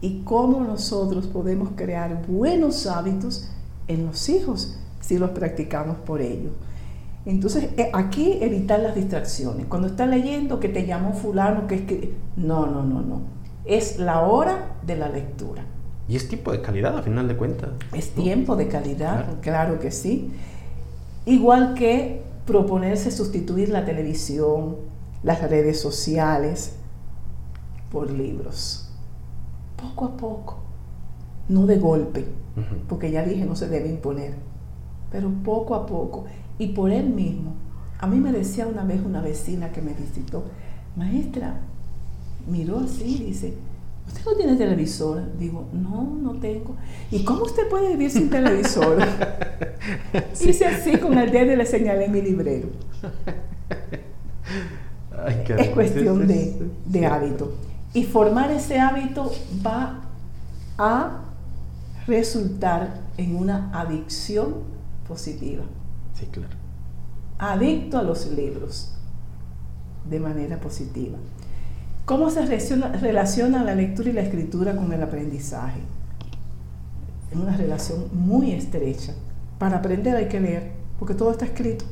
y cómo nosotros podemos crear buenos hábitos en los hijos si los practicamos por ellos. Entonces, eh, aquí evitar las distracciones. Cuando está leyendo que te llamó fulano, que es que... No, no, no, no. Es la hora de la lectura. Y es tiempo de calidad, a final de cuentas. Es tiempo de calidad, claro. claro que sí. Igual que proponerse sustituir la televisión, las redes sociales, por libros. Poco a poco. No de golpe, porque ya dije no se debe imponer, pero poco a poco y por él mismo. A mí me decía una vez una vecina que me visitó, maestra, miró así y dice, ¿usted no tiene televisor? Digo, no, no tengo. ¿Y cómo usted puede vivir sin televisor? <laughs> sí. Hice así con el dedo y le señalé mi librero. <laughs> Ay, es cuestión de, de hábito. Y formar ese hábito va a resultar en una adicción positiva. Sí, claro. Adicto a los libros de manera positiva. ¿Cómo se relaciona, la lectura y la escritura con el aprendizaje? Es una relación muy estrecha. Para aprender hay que leer, porque todo está escrito.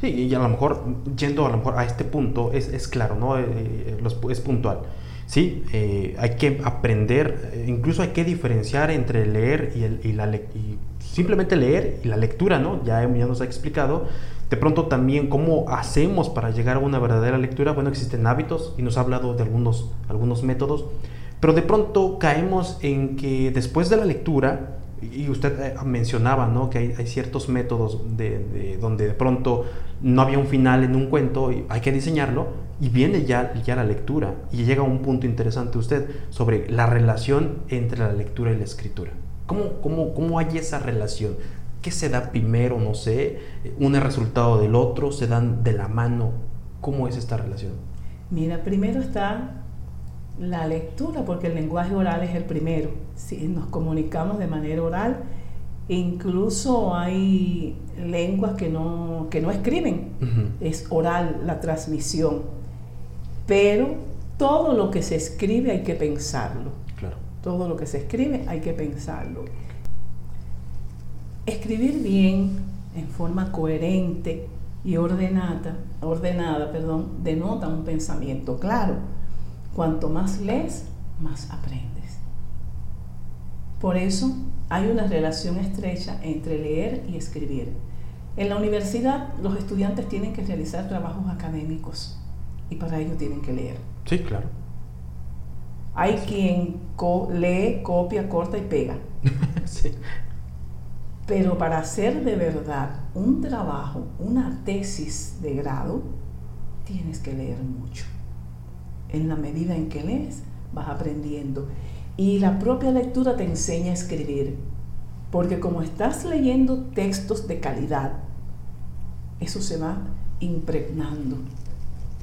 Sí, y a lo mejor, yendo a lo mejor a este punto, es, es claro, ¿no? Eh, eh, es puntual. Sí, eh, hay que aprender, incluso hay que diferenciar entre leer y, el, y la y simplemente leer y la lectura, ¿no? Ya, ya nos ha explicado. De pronto también cómo hacemos para llegar a una verdadera lectura. Bueno, existen hábitos y nos ha hablado de algunos, algunos métodos, pero de pronto caemos en que después de la lectura, y usted eh, mencionaba ¿no? que hay, ciertos métodos de, donde de pronto no había un final en un cuento y hay que diseñarlo y viene ya, ya la lectura y llega a un punto interesante usted sobre la relación entre la lectura y la escritura. ¿Cómo, cómo, cómo hay esa relación? ¿Qué se da primero? No sé. ¿Un es resultado del otro? ¿Se dan de la mano? ¿Cómo es esta relación? Mira, primero está la lectura, porque el lenguaje oral es el primero. Si nos comunicamos de manera oral, incluso hay lenguas que no, que no escriben, es oral la transmisión. Pero todo lo que se escribe hay que pensarlo. Todo lo que se escribe hay que pensarlo. Escribir bien, en forma coherente y ordenada, ordenada perdón, denota un pensamiento claro. Cuanto más lees, más aprendes. Por eso hay una relación estrecha entre leer y escribir. En la universidad los estudiantes tienen que realizar trabajos académicos y para ello tienen que leer. Sí, claro. Hay quien lee, copia, corta y pega. <laughs> Pero para hacer de verdad un trabajo, una tesis de grado, tienes que leer mucho. En la medida en que lees, vas aprendiendo. Y la propia lectura te enseña a escribir. Porque como estás leyendo textos de calidad, eso se va impregnando.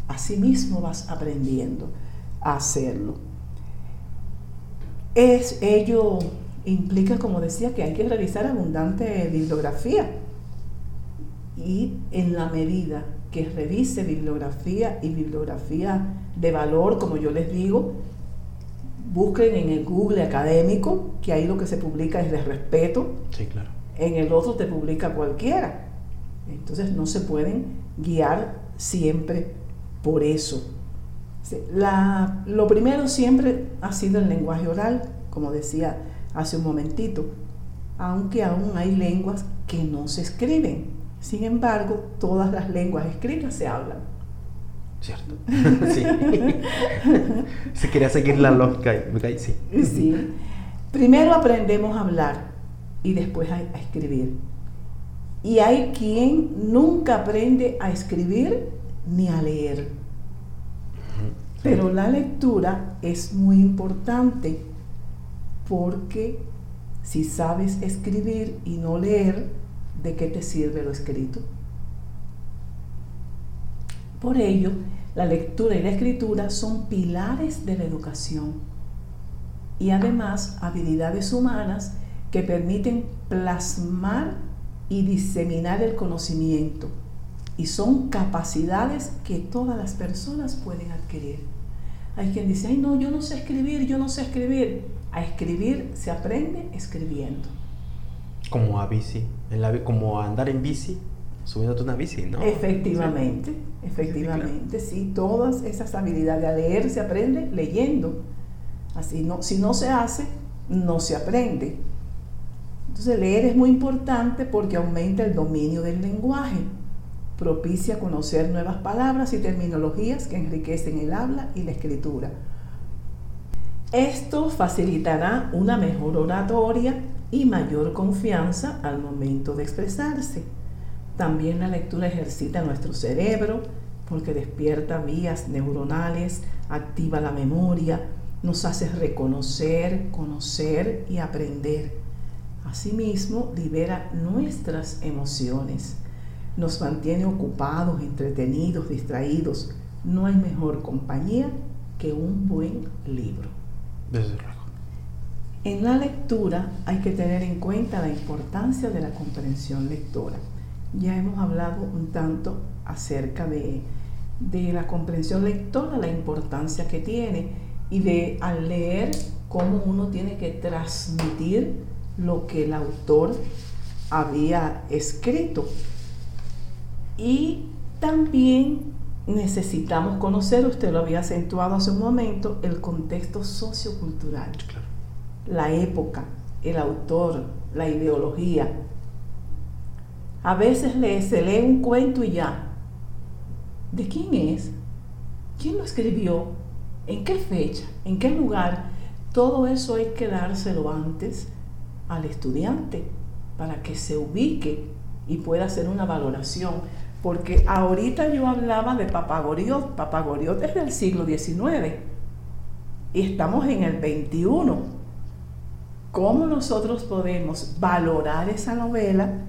Asimismo vas aprendiendo a hacerlo. Es, ello implica, como decía, que hay que realizar abundante bibliografía. Y en la medida que revise bibliografía y bibliografía de valor, como yo les digo, busquen en el Google académico, que ahí lo que se publica es de respeto. Sí, claro. En el otro te publica cualquiera. Entonces no se pueden guiar siempre por eso. La, lo primero siempre ha sido el lenguaje oral, como decía hace un momentito, aunque aún hay lenguas que no se escriben. Sin embargo, todas las lenguas escritas se hablan. Cierto. <laughs> sí. <laughs> Se quería seguir la lógica. Sí. sí. Primero aprendemos a hablar y después a, a escribir. Y hay quien nunca aprende a escribir ni a leer. Pero la lectura es muy importante porque si sabes escribir y no leer, ¿de qué te sirve lo escrito? Por ello, la lectura y la escritura son pilares de la educación y además habilidades humanas que permiten plasmar y diseminar el conocimiento y son capacidades que todas las personas pueden adquirir. Hay quien dice, ay no, yo no sé escribir, yo no sé escribir. A escribir se aprende escribiendo. Como a bici, en la, como a andar en bici, subiéndote una bici, ¿no? Efectivamente, efectivamente, sí, todas esas habilidades. A leer se aprende leyendo. Así no, si no se hace, no se aprende. Entonces leer es muy importante porque aumenta el dominio del lenguaje, propicia conocer nuevas palabras y terminologías que enriquecen el habla y la escritura. Esto facilitará una mejor oratoria y mayor confianza al momento de expresarse. También la lectura ejercita nuestro cerebro porque despierta vías neuronales, activa la memoria, nos hace reconocer, conocer y aprender. Asimismo, libera nuestras emociones, nos mantiene ocupados, entretenidos, distraídos. No hay mejor compañía que un buen libro. Desde luego. En la lectura hay que tener en cuenta la importancia de la comprensión lectora. Ya hemos hablado un tanto acerca de, de la comprensión lectora, la importancia que tiene y de al leer cómo uno tiene que transmitir lo que el autor había escrito. Y también necesitamos conocer, usted lo había acentuado hace un momento, el contexto sociocultural, la época, el autor, la ideología. A veces se lee un cuento y ya. ¿De quién es? ¿Quién lo escribió? ¿En qué fecha? ¿En qué lugar? Todo eso hay que dárselo antes al estudiante para que se ubique y pueda hacer una valoración. Porque ahorita yo hablaba de Papagoriot. Papagoriot es del siglo XIX y estamos en el XXI. ¿Cómo nosotros podemos valorar esa novela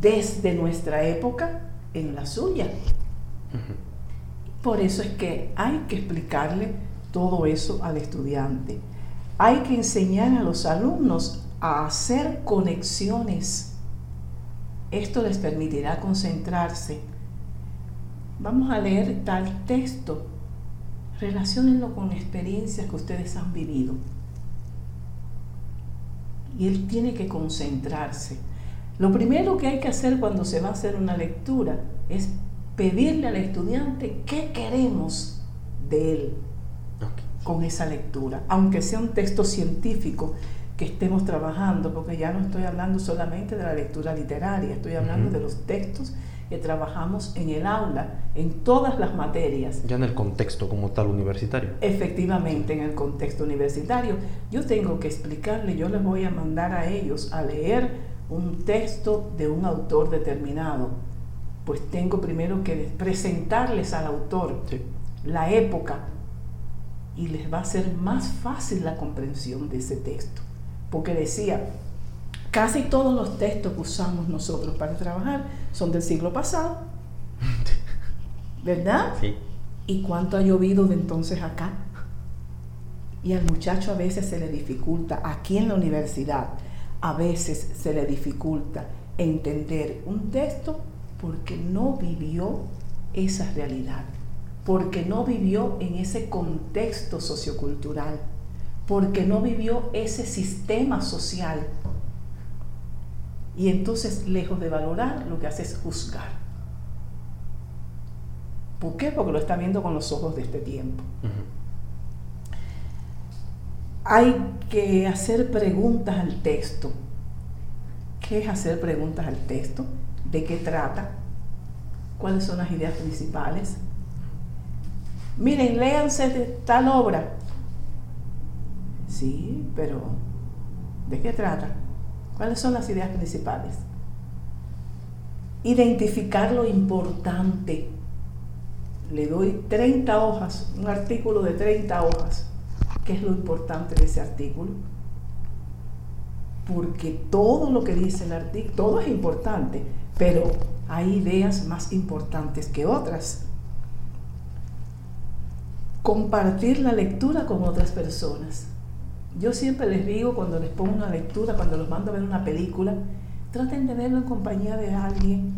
desde nuestra época en la suya? Por eso es que hay que explicarle todo eso al estudiante. Hay que enseñar a los alumnos a hacer conexiones. Esto les permitirá concentrarse. Vamos a leer tal texto. Relaciónenlo con experiencias que ustedes han vivido. Y él tiene que concentrarse. Lo primero que hay que hacer cuando se va a hacer una lectura es pedirle al estudiante qué queremos de él con esa lectura, aunque sea un texto científico que estemos trabajando, porque ya no estoy hablando solamente de la lectura literaria, estoy hablando de los textos que trabajamos en el aula, en todas las materias. Ya en el contexto como tal universitario. Efectivamente, en el contexto universitario. Yo tengo que explicarle, yo les voy a mandar a ellos a leer un texto de un autor determinado pues tengo primero que presentarles al autor la época y les va a ser más fácil la comprensión de ese texto. Porque decía, casi todos los textos que usamos nosotros para trabajar son del siglo pasado. <laughs> ¿Verdad? Sí. ¿Y cuánto ha llovido de entonces acá? Y al muchacho a veces se le dificulta, aquí en la universidad, a veces se le dificulta entender un texto porque no vivió esa realidad, porque no vivió en ese contexto sociocultural, porque no vivió ese sistema social. Y entonces, lejos de valorar, lo que hace es juzgar. ¿Por qué? Porque lo está viendo con los ojos de este tiempo. Hay que hacer preguntas al texto. ¿Qué es hacer preguntas al texto? de qué trata, cuáles son las ideas principales. Miren, léanse de tal obra. Sí, pero ¿de qué trata? ¿Cuáles son las ideas principales? Identificar lo importante. Le doy 30 hojas, un artículo de 30 hojas. ¿Qué es lo importante de ese artículo? Porque todo lo que dice el artículo, todo es importante, pero hay ideas más importantes que otras. Compartir la lectura con otras personas. Yo siempre les digo cuando les pongo una lectura, cuando los mando a ver una película, traten de verlo en compañía de alguien.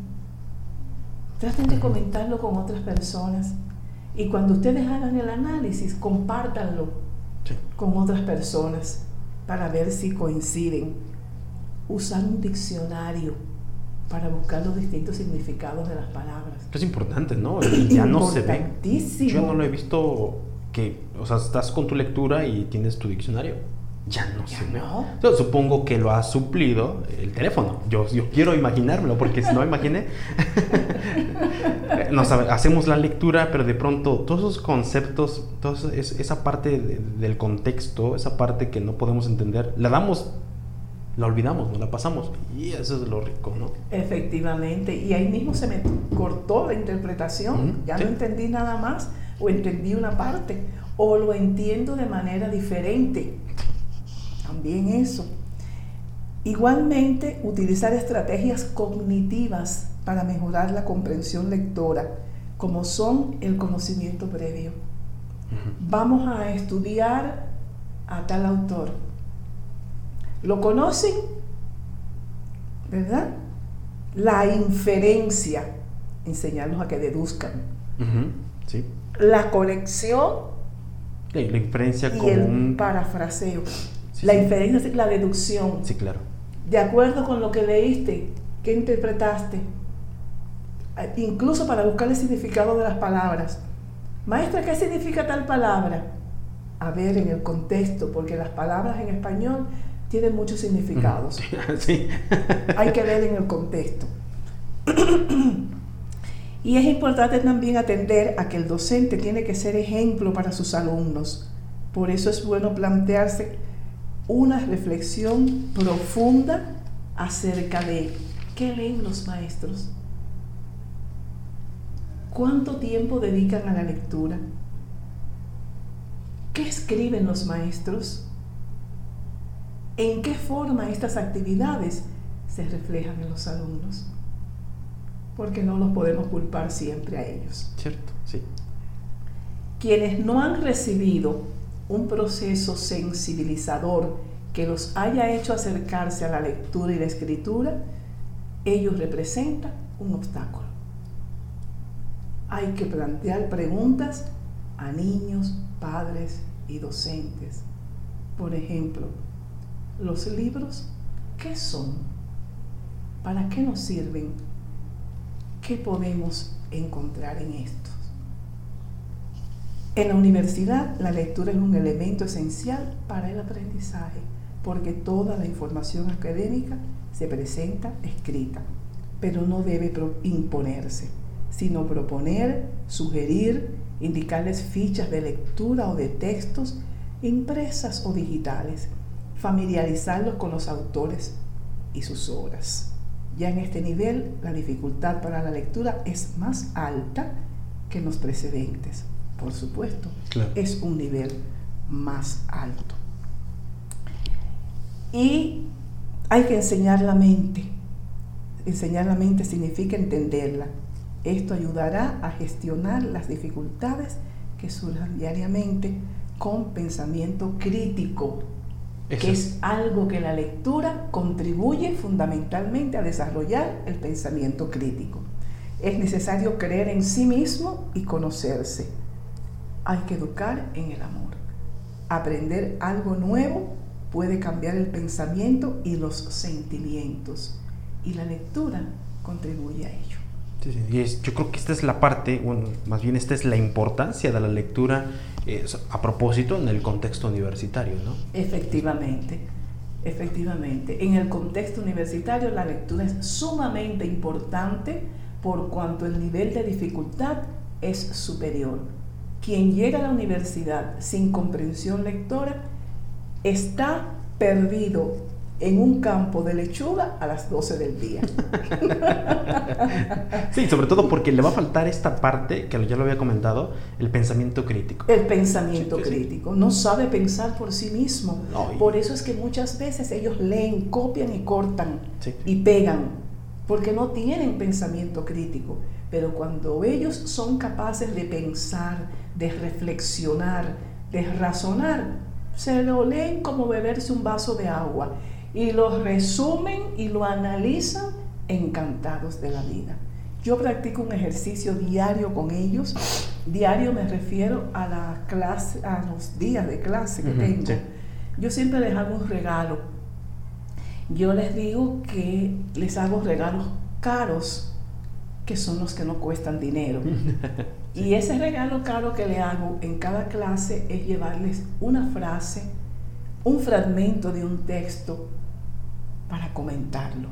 Traten de comentarlo con otras personas. Y cuando ustedes hagan el análisis, compártanlo con otras personas para ver si coinciden. Usar un diccionario para buscar los distintos significados de las palabras. Es importante, ¿no? <coughs> ya no se ve. Yo no lo he visto que, o sea, estás con tu lectura y tienes tu diccionario. Ya no se ve. supongo que lo ha suplido el teléfono. Yo, yo quiero imaginármelo, porque si no <laughs> imaginé, <laughs> nos hacemos la lectura, pero de pronto todos esos conceptos, toda esa parte del contexto, esa parte que no podemos entender, la damos la olvidamos, no la pasamos. Y eso es lo rico, ¿no? Efectivamente. Y ahí mismo se me cortó la interpretación. ya no entendí nada más o entendí una parte o lo entiendo de manera diferente. También eso. Igualmente, utilizar estrategias cognitivas para mejorar la comprensión lectora, como son el conocimiento previo. Vamos a estudiar a tal autor lo conocen, ¿verdad? La inferencia, enseñarlos a que deduzcan. sí. La conexión. La, inferencia y el parafraseo. la inferencia es la deducción. Sí, claro. De acuerdo con lo que leíste, ¿qué interpretaste? Eh, incluso para buscar el significado de las palabras. Maestra, ¿qué significa tal palabra? A ver en el contexto, porque las palabras en español tiene muchos significados. <laughs> Hay que ver en el contexto. <clears throat> y es importante también atender a que el docente tiene que ser ejemplo para sus alumnos. Por eso es bueno plantearse una reflexión profunda acerca de qué leen los maestros, cuánto tiempo dedican a la lectura, qué escriben los maestros, en qué forma estas actividades se reflejan en los alumnos. Porque no los podemos culpar siempre a ellos. Cierto, sí. Quienes no han recibido un proceso sensibilizador que los haya hecho acercarse a la lectura y la escritura, ellos representan un obstáculo. Hay que plantear preguntas a niños, padres y docentes. Por ejemplo, los libros, ¿qué son? ¿Para qué nos sirven? ¿Qué podemos encontrar en estos? En la universidad, la lectura es un elemento esencial para el aprendizaje, porque toda la información académica se presenta escrita, pero no debe imponerse, sino proponer, sugerir, indicarles fichas de lectura o de textos impresas o digitales familiarizarlos con los autores y sus obras. Ya en este nivel la dificultad para la lectura es más alta que en los precedentes, por supuesto. Es un nivel más alto. Y hay que enseñar la mente. Enseñar la mente significa entenderla. Esto ayudará a gestionar las dificultades que surjan diariamente con pensamiento crítico que es algo que la lectura contribuye fundamentalmente a desarrollar el pensamiento crítico. Es necesario creer en sí mismo y conocerse. Hay que educar en el amor. Aprender algo nuevo puede cambiar el pensamiento y los sentimientos. Y la lectura contribuye a ello. Y yo creo que esta es la parte, bueno, más bien esta es la importancia de la lectura a propósito en el contexto universitario, ¿no? Efectivamente, efectivamente. En el contexto universitario la lectura es sumamente importante por cuanto el nivel de dificultad es superior. Quien llega a la universidad sin comprensión lectora está perdido en un campo de lechuga a las 12 del día. <laughs> sí, sobre todo porque le va a faltar esta parte, que ya lo había comentado, el pensamiento crítico. El pensamiento crítico. No sabe pensar por sí mismo. Por eso es que muchas veces ellos leen, copian y cortan y pegan, porque no tienen pensamiento crítico. Pero cuando ellos son capaces de pensar, de reflexionar, de razonar, se lo leen como beberse un vaso de agua y lo resumen y lo analizan encantados de la vida. Yo practico un ejercicio diario con ellos. Diario me refiero a la clase, a los días de clase que tengo. Yo siempre les hago un regalo. Yo les digo que les hago regalos caros, que son los que no cuestan dinero. <laughs> y ese regalo caro que le hago en cada clase es llevarles una frase, un fragmento de un texto para comentarlo.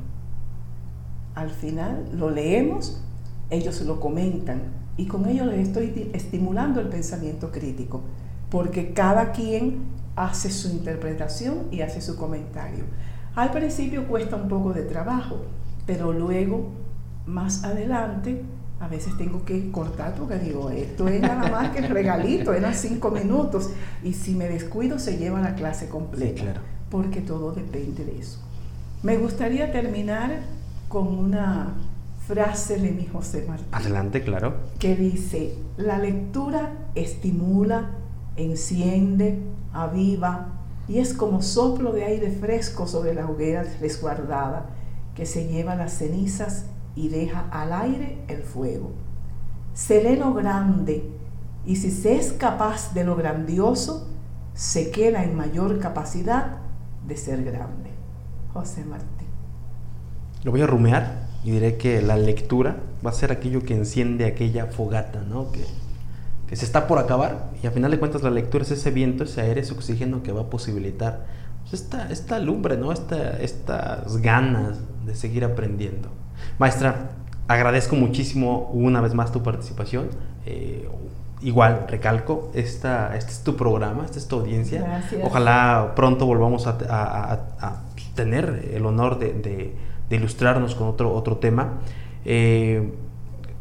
Al final lo leemos, ellos lo comentan y con ello les estoy estimulando el pensamiento crítico, porque cada quien hace su interpretación y hace su comentario. Al principio cuesta un poco de trabajo, pero luego, más adelante, a veces tengo que cortar porque digo, esto es nada más que el regalito, eran cinco minutos y si me descuido se lleva la clase completa, claro. porque todo depende de eso. Me gustaría terminar con una frase de mi José Martín. Adelante, claro. Que dice, la lectura estimula, enciende, aviva y es como soplo de aire fresco sobre la hoguera resguardada que se lleva las cenizas y deja al aire el fuego. Se lee lo grande y si se es capaz de lo grandioso, se queda en mayor capacidad de ser grande. José Martín. Lo voy a rumear y diré que la lectura va a ser aquello que enciende aquella fogata, ¿no? Que, que se está por acabar y al final de cuentas la lectura es ese viento, ese aire, ese oxígeno que va a posibilitar pues, esta, esta lumbre, ¿no? Esta, estas ganas de seguir aprendiendo. Maestra, agradezco muchísimo una vez más tu participación. Eh, igual, recalco, esta, este es tu programa, esta es tu audiencia. Gracias. Ojalá pronto volvamos a, tener el honor de, ilustrarnos con otro, otro tema. Eh,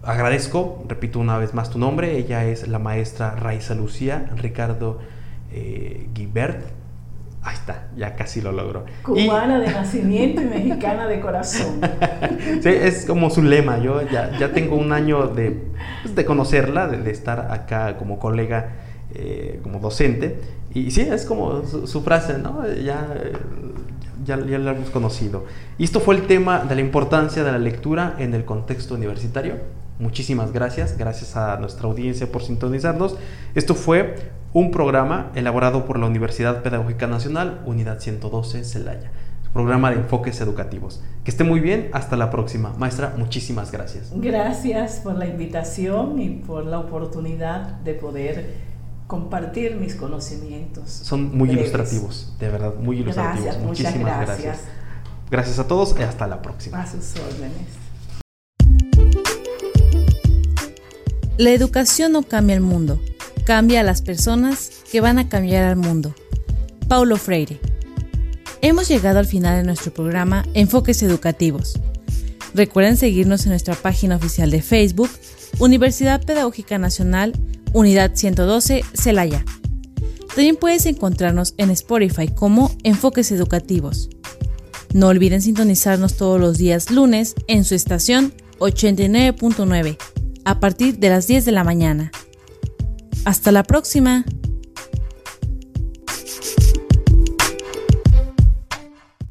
agradezco, repito una vez más tu nombre, ella es la maestra Raiza Lucía Ricardo eh, Guibert Ahí está, ya casi lo logró. Cubana de nacimiento y mexicana de corazón. <laughs> sí, es como su lema. Yo ya, ya tengo un año de, pues, de conocerla, de, estar acá como colega, eh, como docente. Y sí, es como su, frase, ¿no? Ya, ya, ya la hemos conocido. Y esto fue el tema de la importancia de la lectura en el contexto universitario. Muchísimas gracias, gracias a nuestra audiencia por sintonizarnos. Esto fue un programa elaborado por la Universidad Pedagógica Nacional, Unidad 112, Celaya. Programa de enfoques educativos. Que esté muy bien, hasta la próxima. Maestra, muchísimas gracias. Gracias por la invitación y por la oportunidad de poder compartir mis conocimientos. Son muy ilustrativos, de verdad, muy ilustrativos. Gracias, muchísimas gracias. gracias. a todos y hasta la próxima. A sus órdenes. La educación no cambia el mundo cambia a las personas que van a cambiar al mundo. Paulo Freire. Hemos llegado al final de nuestro programa Enfoques Educativos. Recuerden seguirnos en nuestra página oficial de Facebook, Universidad Pedagógica Nacional, Unidad 112, Celaya. También puedes encontrarnos en Spotify como Enfoques Educativos. No olviden sintonizarnos todos los días lunes en su estación 89.9 a partir de las 10 de la mañana. Hasta la próxima.